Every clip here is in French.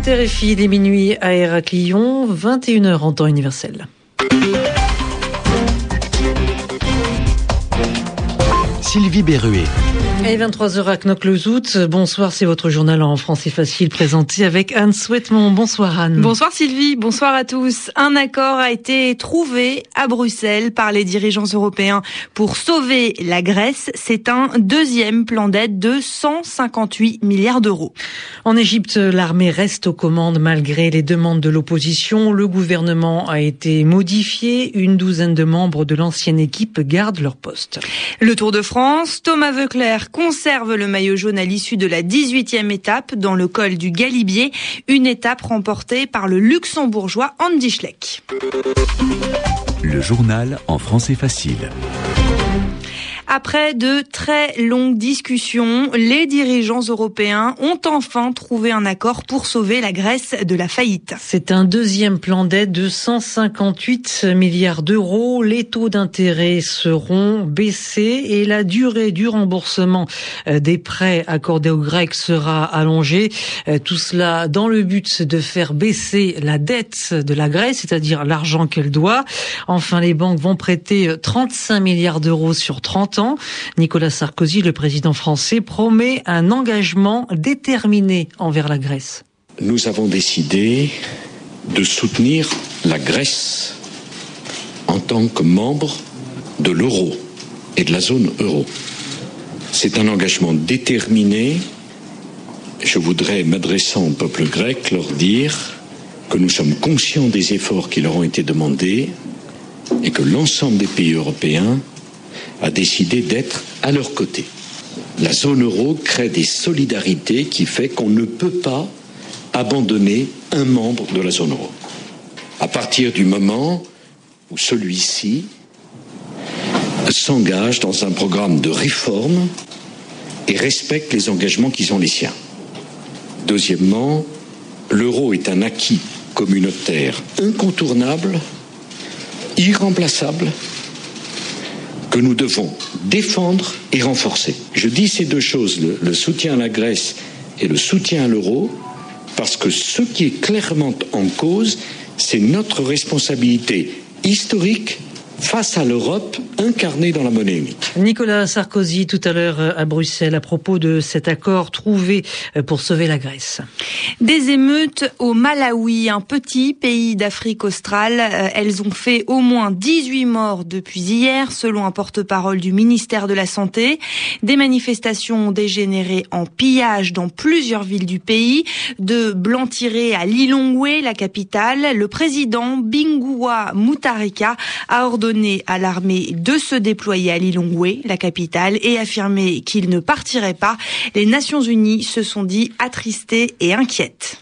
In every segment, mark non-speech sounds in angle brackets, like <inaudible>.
écoutez RFI, des minuit à Héraclion, 21h en temps universel. Sylvie Berruet. Et 23h à Knock-le-Zout. Bonsoir, c'est votre journal en français facile présenté avec Anne Souhaitement. Bonsoir Anne. Bonsoir Sylvie, bonsoir à tous. Un accord a été trouvé à Bruxelles par les dirigeants européens pour sauver la Grèce. C'est un deuxième plan d'aide de 158 milliards d'euros. En Égypte, l'armée reste aux commandes malgré les demandes de l'opposition. Le gouvernement a été modifié. Une douzaine de membres de l'ancienne équipe gardent leur poste. Le Tour de France, Thomas Veuclair conserve le maillot jaune à l'issue de la 18e étape dans le col du Galibier, une étape remportée par le luxembourgeois Andy Schleck. Le journal en français facile. Après de très longues discussions, les dirigeants européens ont enfin trouvé un accord pour sauver la Grèce de la faillite. C'est un deuxième plan d'aide de 158 milliards d'euros. Les taux d'intérêt seront baissés et la durée du remboursement euh, des prêts accordés aux Grecs sera allongée. Euh, tout cela dans le but de faire baisser la dette de la Grèce, c'est-à-dire l'argent qu'elle doit. Enfin, les banques vont prêter 35 milliards d'euros sur 30 ans Nicolas Sarkozy, le président français, promet un engagement déterminé envers la Grèce. Nous avons décidé de soutenir la Grèce en tant que membre de l'euro et de la zone euro. C'est un engagement déterminé. Je voudrais, m'adressant au peuple grec, leur dire que nous sommes conscients des efforts qui leur ont été demandés et que l'ensemble des pays européens a décidé d'être à leur côté. La zone euro crée des solidarités qui fait qu'on ne peut pas abandonner un membre de la zone euro. À partir du moment où celui-ci s'engage dans un programme de réforme et respecte les engagements qui sont les siens. Deuxièmement, l'euro est un acquis communautaire incontournable, irremplaçable que nous devons défendre et renforcer. Je dis ces deux choses, le, soutien à la Grèce et le soutien à l'euro, parce que ce qui est clairement en cause, c'est notre responsabilité historique face à l'Europe incarnée dans la monnaie unique. Nicolas Sarkozy tout à l'heure euh, à Bruxelles à propos de cet accord trouvé euh, pour sauver la Grèce. Des émeutes au Malawi, un petit pays d'Afrique australe. Euh, elles ont fait au moins 18 morts depuis hier, selon un porte-parole du ministère de la Santé. Des manifestations ont dégénéré en pillage dans plusieurs villes du pays, de Blantyre à Lilongwe, la capitale. Le président Bingua Mutarika a ordonné à l'armée de se déployer à Lilongwe, la capitale, et affirmer qu'il ne partirait pas. Les Nations Unies se sont dit attristées et inquiètes.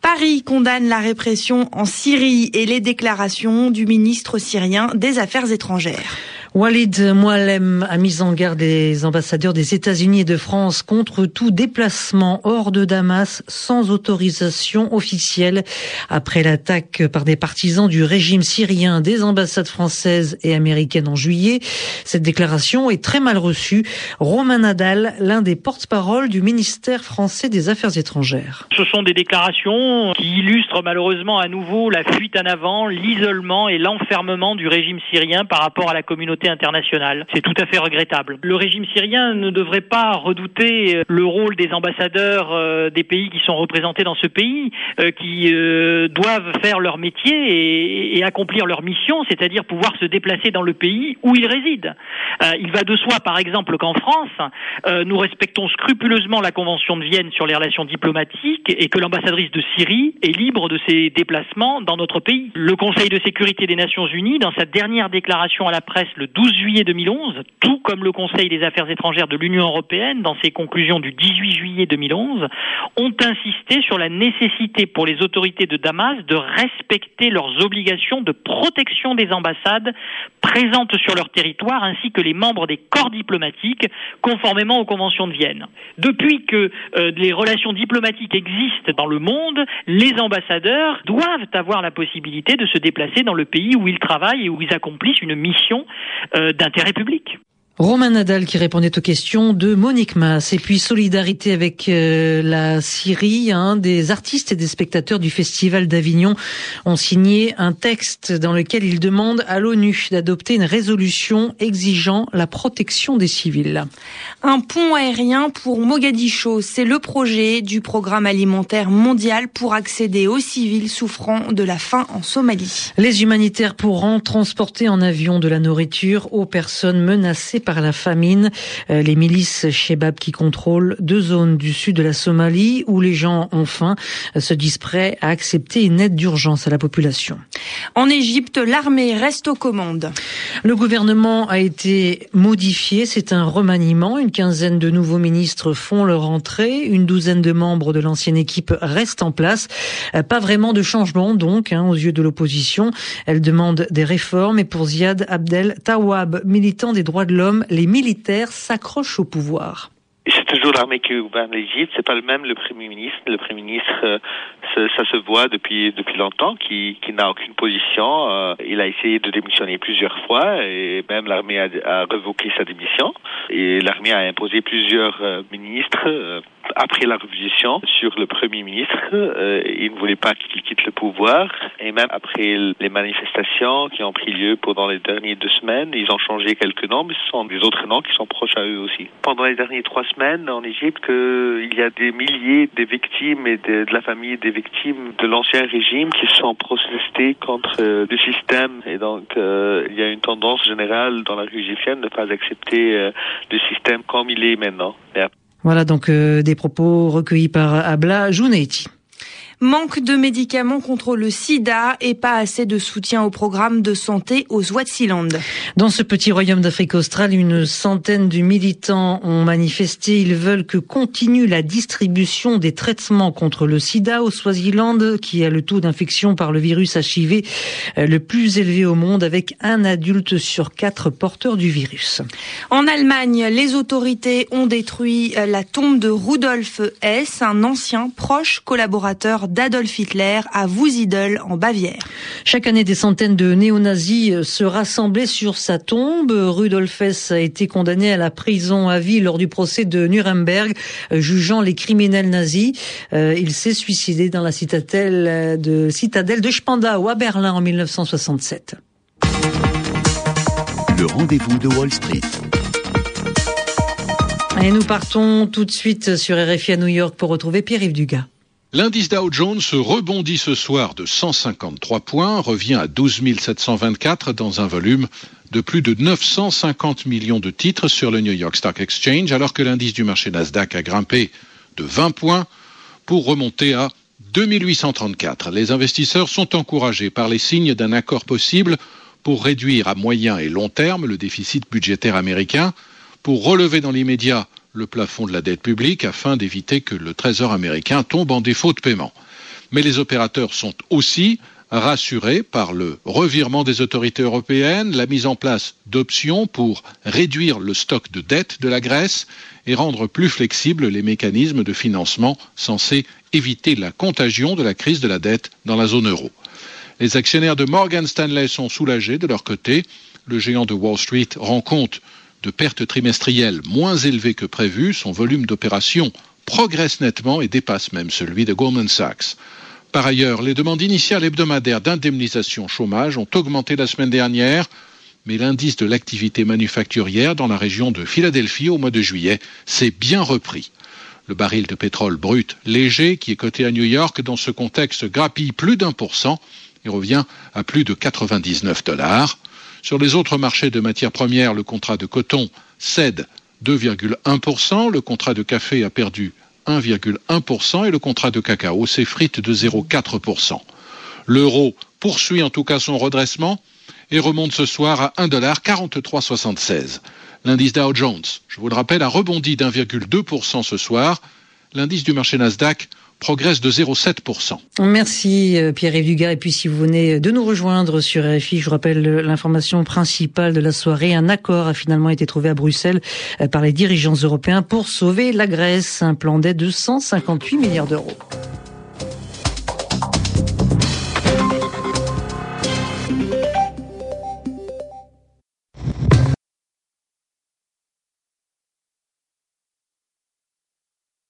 Paris condamne la répression en Syrie et les déclarations du ministre syrien des Affaires étrangères. Walid Moalem a mis en garde les ambassadeurs des États-Unis et de France contre tout déplacement hors de Damas sans autorisation officielle après l'attaque par des partisans du régime syrien des ambassades françaises et américaines en juillet. Cette déclaration est très mal reçue. Romain Nadal, l'un des porte-parole du ministère français des Affaires étrangères. Ce sont des déclarations qui illustrent malheureusement à nouveau la fuite en avant, l'isolement et l'enfermement du régime syrien par rapport à la communauté internationale. C'est tout à fait regrettable. Le régime syrien ne devrait pas redouter euh, le rôle des ambassadeurs euh, des pays qui sont représentés dans ce pays, euh, qui doivent faire leur métier et, accomplir leur mission, c'est-à-dire pouvoir se déplacer dans le pays où ils résident. il va de soi, par exemple, qu'en France, nous respectons scrupuleusement la Convention de Vienne sur les relations diplomatiques et que l'ambassadrice de Syrie est libre de ses déplacements dans notre pays. Le Conseil de sécurité des Nations Unies, dans sa dernière déclaration à la presse le 12 juillet 2011, tout comme le Conseil des affaires étrangères de l'Union européenne, dans ses conclusions du 18 juillet 2011, ont insisté sur la nécessité pour les autorités de Damas de respecter leurs obligations de protection des ambassades présentes sur leur territoire, ainsi que les membres des corps diplomatiques, conformément aux conventions de Vienne. Depuis que euh, les relations diplomatiques existent dans le monde, les ambassadeurs doivent avoir la possibilité de se déplacer dans le pays où ils travaillent et où ils accomplissent une mission d'intérêt public. Romain Nadal qui répondait aux questions de Monique Mass. Et puis solidarité avec euh, la Syrie. Hein, des artistes et des spectateurs du Festival d'Avignon ont signé un texte dans lequel ils demandent à l'ONU d'adopter une résolution exigeant la protection des civils. Un pont aérien pour Mogadiscio, c'est le projet du programme alimentaire mondial pour accéder aux civils souffrant de la faim en Somalie. Les humanitaires pourront transporter en avion de la nourriture aux personnes menacées par la famine. Euh, les milices Shebab qui contrôlent deux zones du sud de la Somalie où les gens ont faim euh, se disent prêts à accepter une aide d'urgence à la population. En Égypte, l'armée reste aux commandes. Le gouvernement a été modifié, c'est un remaniement. Une quinzaine de nouveaux ministres font leur entrée, une douzaine de membres de l'ancienne équipe restent en place. Euh, pas vraiment de changement donc hein, aux yeux de l'opposition. Elle demande des réformes et pour Ziad Abdel Tawab, militant des droits de l'homme, les militaires s'accrochent au pouvoir. Toujours l'armée qui gouverne l'Égypte. C'est pas le même le premier ministre. Le premier ministre, euh, ça, se voit depuis depuis longtemps, qui, qui n'a aucune position. Euh, il a essayé de démissionner plusieurs fois et même l'armée a, a, revoqué sa démission. Et l'armée a imposé plusieurs euh, ministres après la révolution sur le Premier ministre. <laughs> Euh, il ne voulait pas qu'il quitte le pouvoir. Et même après les manifestations qui ont pris lieu pendant les dernières deux semaines, ils ont changé quelques noms, mais ce sont des autres noms qui sont proches à eux aussi. Pendant les dernières trois semaines en Égypte, il y a des milliers de victimes et de, la famille des victimes de l'ancien régime qui sont protestés contre euh, le système. Et donc, euh, il y a une tendance générale dans la rue égyptienne de ne pas accepter le système comme il est maintenant. Voilà donc euh, des propos recueillis par Abla Jouneiti. Manque de médicaments contre le sida et pas assez de soutien au programme de santé au Swaziland. Dans ce petit royaume d'Afrique australe, une centaine de militants ont manifesté. Ils veulent que continue la distribution des traitements contre le sida au Swaziland, qui a le taux d'infection par le virus HIV euh, le plus élevé au monde, avec un adulte sur quatre porteurs du virus. En Allemagne, les autorités ont détruit euh, la tombe de Rudolf Hess, un ancien proche collaborateur d'Adolf Hitler à Wussidel en Bavière. Chaque année, des centaines de néo-nazis se rassemblaient sur sa tombe. Rudolf Hess a été condamné à la prison à vie lors du procès de Nuremberg, jugeant les criminels nazis. Euh, il s'est suicidé dans la citadelle de, citadelle de Spandau à Berlin en 1967. Le rendez-vous de Wall Street. Et nous partons tout de suite sur RFI à New York pour retrouver Pierre-Yves Dugas. L'indice Dow Jones rebondit ce soir de 153 points, revient à 12 724 dans un volume de plus de 950 millions de titres sur le New York Stock Exchange, alors que l'indice du marché Nasdaq a grimpé de 20 points pour remonter à 2834. Les investisseurs sont encouragés par les signes d'un accord possible pour réduire à moyen et long terme le déficit budgétaire américain, pour relever dans l'immédiat le plafond de la dette publique afin d'éviter que le Trésor américain tombe en défaut de paiement. Mais les opérateurs sont aussi rassurés par le revirement des autorités européennes, la mise en place d'options pour réduire le stock de dette de la Grèce et rendre plus flexibles les mécanismes de financement censés éviter la contagion de la crise de la dette dans la zone euro. Les actionnaires de Morgan Stanley sont soulagés de leur côté. Le géant de Wall Street rend compte de pertes trimestrielles moins élevées que prévu, son volume d'opérations progresse nettement et dépasse même celui de Goldman Sachs. Par ailleurs, les demandes initiales hebdomadaires d'indemnisation chômage ont augmenté la semaine dernière, mais l'indice de l'activité manufacturière dans la région de Philadelphie au mois de juillet s'est bien repris. Le baril de pétrole brut léger, qui est coté à New York, dans ce contexte grappille plus d'un pour cent et revient à plus de 99 dollars. Sur les autres marchés de matières premières, le contrat de coton cède 2,1%, le contrat de café a perdu 1,1% et le contrat de cacao s'effrite de 0,4%. L'euro poursuit en tout cas son redressement et remonte ce soir à 1,4376. L'indice Dow Jones, je vous le rappelle, a rebondi d'1,2% ce soir. L'indice du marché Nasdaq progresse de 0,7%. Merci euh, Pierre-Yves Dugas. Et puis si vous venez de nous rejoindre sur RFI, je vous rappelle l'information principale de la soirée. Un accord a finalement été trouvé à Bruxelles euh, par les dirigeants européens pour sauver la Grèce. Un plan d'aide de 158 milliards d'euros.